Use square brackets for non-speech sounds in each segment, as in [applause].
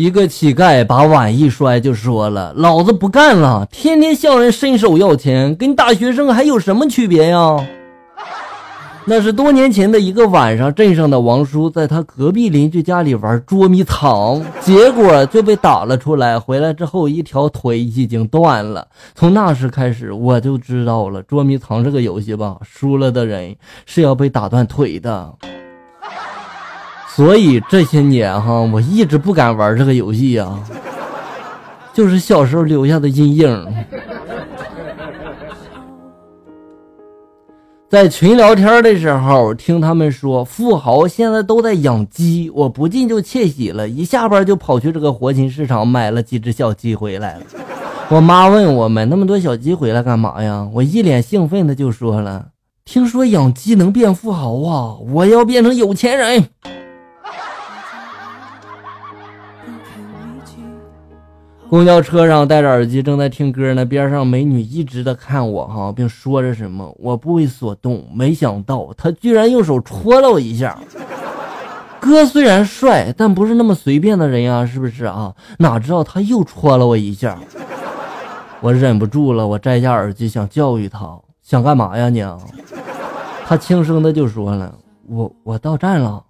一个乞丐把碗一摔，就说了：“老子不干了！天天向人伸手要钱，跟大学生还有什么区别呀？”那是多年前的一个晚上，镇上的王叔在他隔壁邻居家里玩捉迷藏，结果就被打了出来。回来之后，一条腿已经断了。从那时开始，我就知道了捉迷藏这个游戏吧，输了的人是要被打断腿的。所以这些年哈，我一直不敢玩这个游戏呀，就是小时候留下的阴影。在群聊天的时候，听他们说富豪现在都在养鸡，我不禁就窃喜了，一下班就跑去这个活禽市场买了几只小鸡回来了。我妈问我买那么多小鸡回来干嘛呀？我一脸兴奋的就说了：“听说养鸡能变富豪啊，我要变成有钱人。”公交车上戴着耳机正在听歌呢，边上美女一直在看我哈，并说着什么，我不为所动。没想到她居然用手戳了我一下。哥虽然帅，但不是那么随便的人呀，是不是啊？哪知道他又戳了我一下，我忍不住了，我摘下耳机想教育他，想干嘛呀你？他轻声的就说了，我我到站了。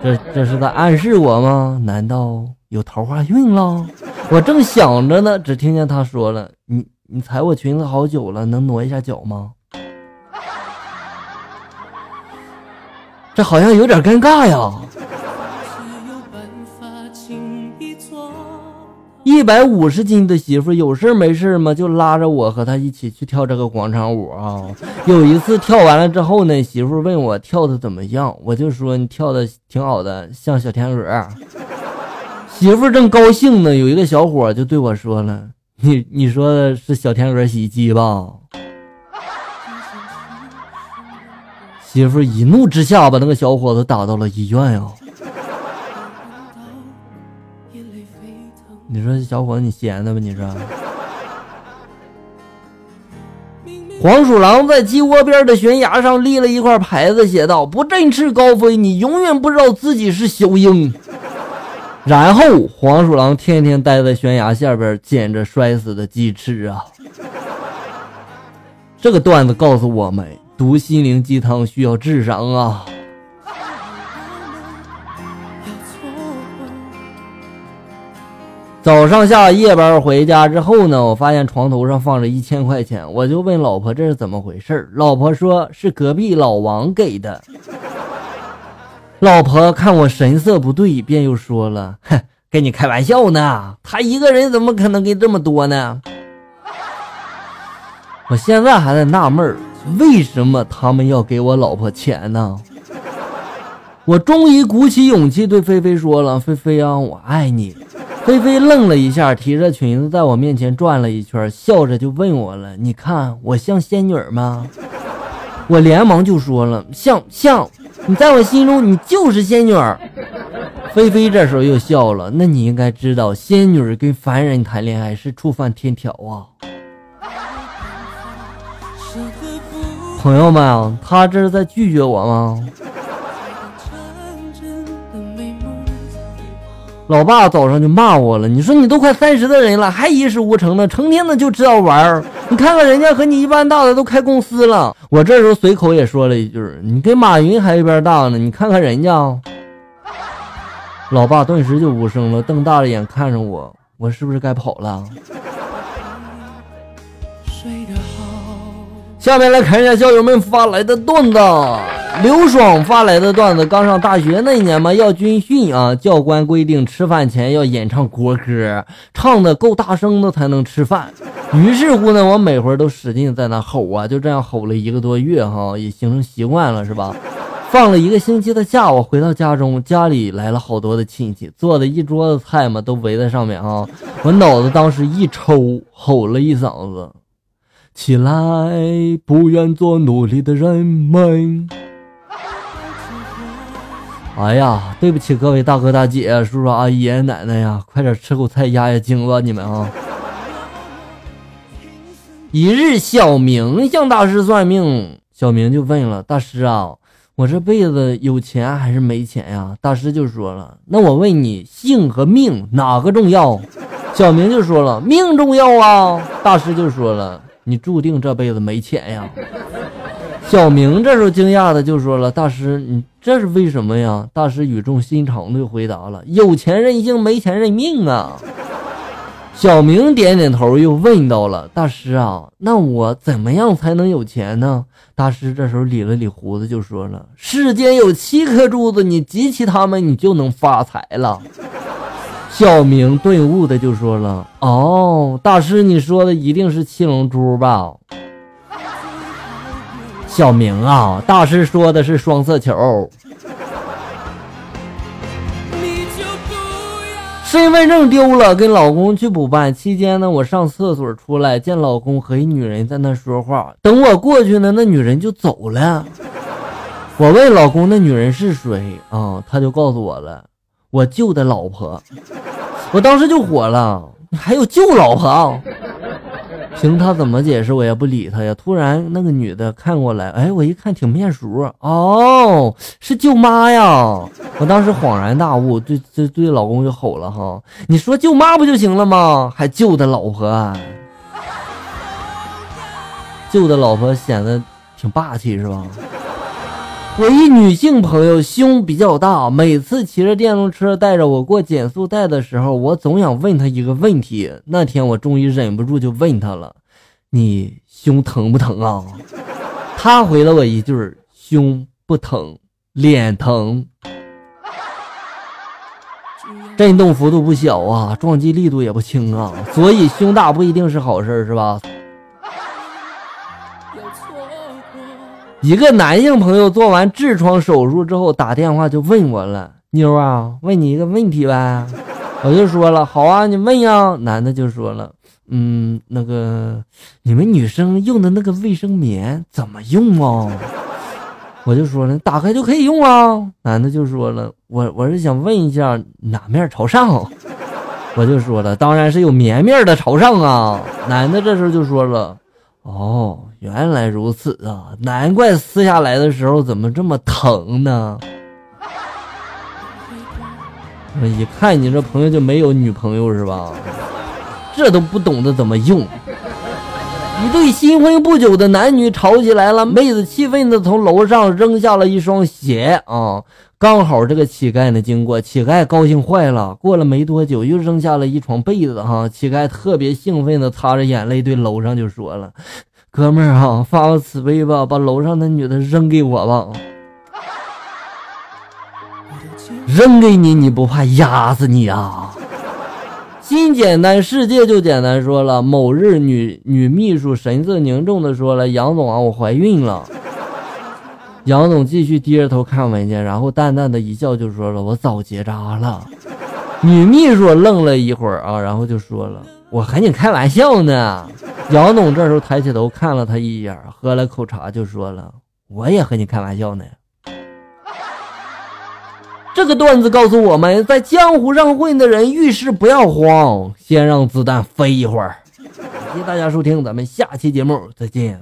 这这是在暗示我吗？难道有桃花运了？我正想着呢，只听见他说了：“你你踩我裙子好久了，能挪一下脚吗？”这好像有点尴尬呀。一百五十斤的媳妇有事没事吗？就拉着我和他一起去跳这个广场舞啊。有一次跳完了之后呢，媳妇问我跳的怎么样，我就说你跳的挺好的，像小天鹅。媳妇正高兴呢，有一个小伙就对我说了：“你你说的是小天鹅洗衣机吧？” [laughs] 媳妇一怒之下把那个小伙子打到了医院呀。你说小伙子你闲的吧？你说。黄鼠狼在鸡窝边的悬崖上立了一块牌子，写道：“不振翅高飞，你永远不知道自己是小鹰。”然后黄鼠狼天天待在悬崖下边捡着摔死的鸡吃啊！这个段子告诉我们，读心灵鸡汤需要智商啊！早上下夜班回家之后呢，我发现床头上放着一千块钱，我就问老婆这是怎么回事老婆说是隔壁老王给的。老婆看我神色不对，便又说了：“哼，[laughs] 跟你开玩笑呢。他一个人怎么可能给这么多呢？”我现在还在纳闷为什么他们要给我老婆钱呢？我终于鼓起勇气对菲菲说了：“菲菲啊，我爱你。”菲菲愣了一下，提着裙子在我面前转了一圈，笑着就问我了：“你看我像仙女吗？”我连忙就说了：“像像。”你在我心中，你就是仙女儿。菲菲这时候又笑了。那你应该知道，仙女跟凡人谈恋爱是触犯天条啊。朋友们，他这是在拒绝我吗？老爸早上就骂我了，你说你都快三十的人了，还一事无成呢，成天的就知道玩儿。你看看人家和你一般大的都开公司了，我这时候随口也说了一句，你跟马云还一边大呢，你看看人家。老爸顿时就无声了，瞪大了眼看着我，我是不是该跑了？下面来看一下校友们发来的段子。刘爽发来的段子：刚上大学那年嘛，要军训啊，教官规定吃饭前要演唱国歌，唱的够大声的才能吃饭。[laughs] 于是乎呢，我每回都使劲在那吼啊，就这样吼了一个多月哈，也形成习惯了，是吧？放了一个星期的假，我回到家中，家里来了好多的亲戚，做的一桌子菜嘛，都围在上面啊。我脑子当时一抽，吼了一嗓子：“起来，不愿做奴隶的人们。”哎呀，对不起各位大哥大姐、叔叔阿姨、爷爷奶奶呀，快点吃口菜压压惊吧，你们啊！一日，小明向大师算命，小明就问了大师啊：“我这辈子有钱还是没钱呀？大师就说了，那我问你，性和命哪个重要？小明就说了，命重要啊。[laughs] 大师就说了，你注定这辈子没钱呀。小明这时候惊讶的就说了，大师，你这是为什么呀？大师语重心长的就回答了，有钱任性，没钱认命啊。小明点点头，又问到了大师啊，那我怎么样才能有钱呢？大师这时候理了理胡子，就说了：“世间有七颗珠子，你集齐它们，你就能发财了。[laughs] ”小明顿悟的就说了：“哦，大师，你说的一定是七龙珠吧？”小明啊，大师说的是双色球。你就身份证丢了，跟老公去补办。期间呢，我上厕所出来，见老公和一女人在那说话。等我过去呢，那女人就走了。我问老公，那女人是谁啊？他就告诉我了，我舅的老婆。我当时就火了，你还有舅老婆？凭他怎么解释，我也不理他呀。突然，那个女的看过来，哎，我一看挺面熟，哦，是舅妈呀！我当时恍然大悟，对对对，老公就吼了哈，你说舅妈不就行了吗？还舅的老婆，舅的老婆显得挺霸气是吧？我一女性朋友胸比较大，每次骑着电动车带着我过减速带的时候，我总想问她一个问题。那天我终于忍不住就问她了：“你胸疼不疼啊？”她回了我一句：“胸不疼，脸疼。”震动幅度不小啊，撞击力度也不轻啊，所以胸大不一定是好事是吧？一个男性朋友做完痔疮手术之后打电话就问我了：“妞啊，问你一个问题呗。”我就说了：“好啊，你问呀。”男的就说了：“嗯，那个你们女生用的那个卫生棉怎么用啊？”我就说了：“打开就可以用啊。”男的就说了：“我我是想问一下哪面朝上。”我就说了：“当然是有棉面的朝上啊。”男的这时候就说了。哦，原来如此啊！难怪撕下来的时候怎么这么疼呢？一看你这朋友就没有女朋友是吧？这都不懂得怎么用。一对新婚不久的男女吵起来了，妹子气愤的从楼上扔下了一双鞋啊！刚好这个乞丐呢经过，乞丐高兴坏了。过了没多久，又扔下了一床被子哈。乞丐特别兴奋的擦着眼泪对楼上就说了：“哥们儿啊，发个慈悲吧，把楼上那女的扔给我吧。[laughs] 扔给你，你不怕压死你啊？”心简单，世界就简单。说了，某日女女秘书神色凝重的说了：“杨总啊，我怀孕了。”杨总继续低着头看文件，然后淡淡的一笑，就说了：“我早结扎了。”女秘书愣了一会儿啊，然后就说了：“我和你开玩笑呢。”杨总这时候抬起头看了他一眼，喝了口茶，就说了：“我也和你开玩笑呢。”这个段子告诉我们在江湖上混的人遇事不要慌，先让子弹飞一会儿。感谢大家收听，咱们下期节目再见。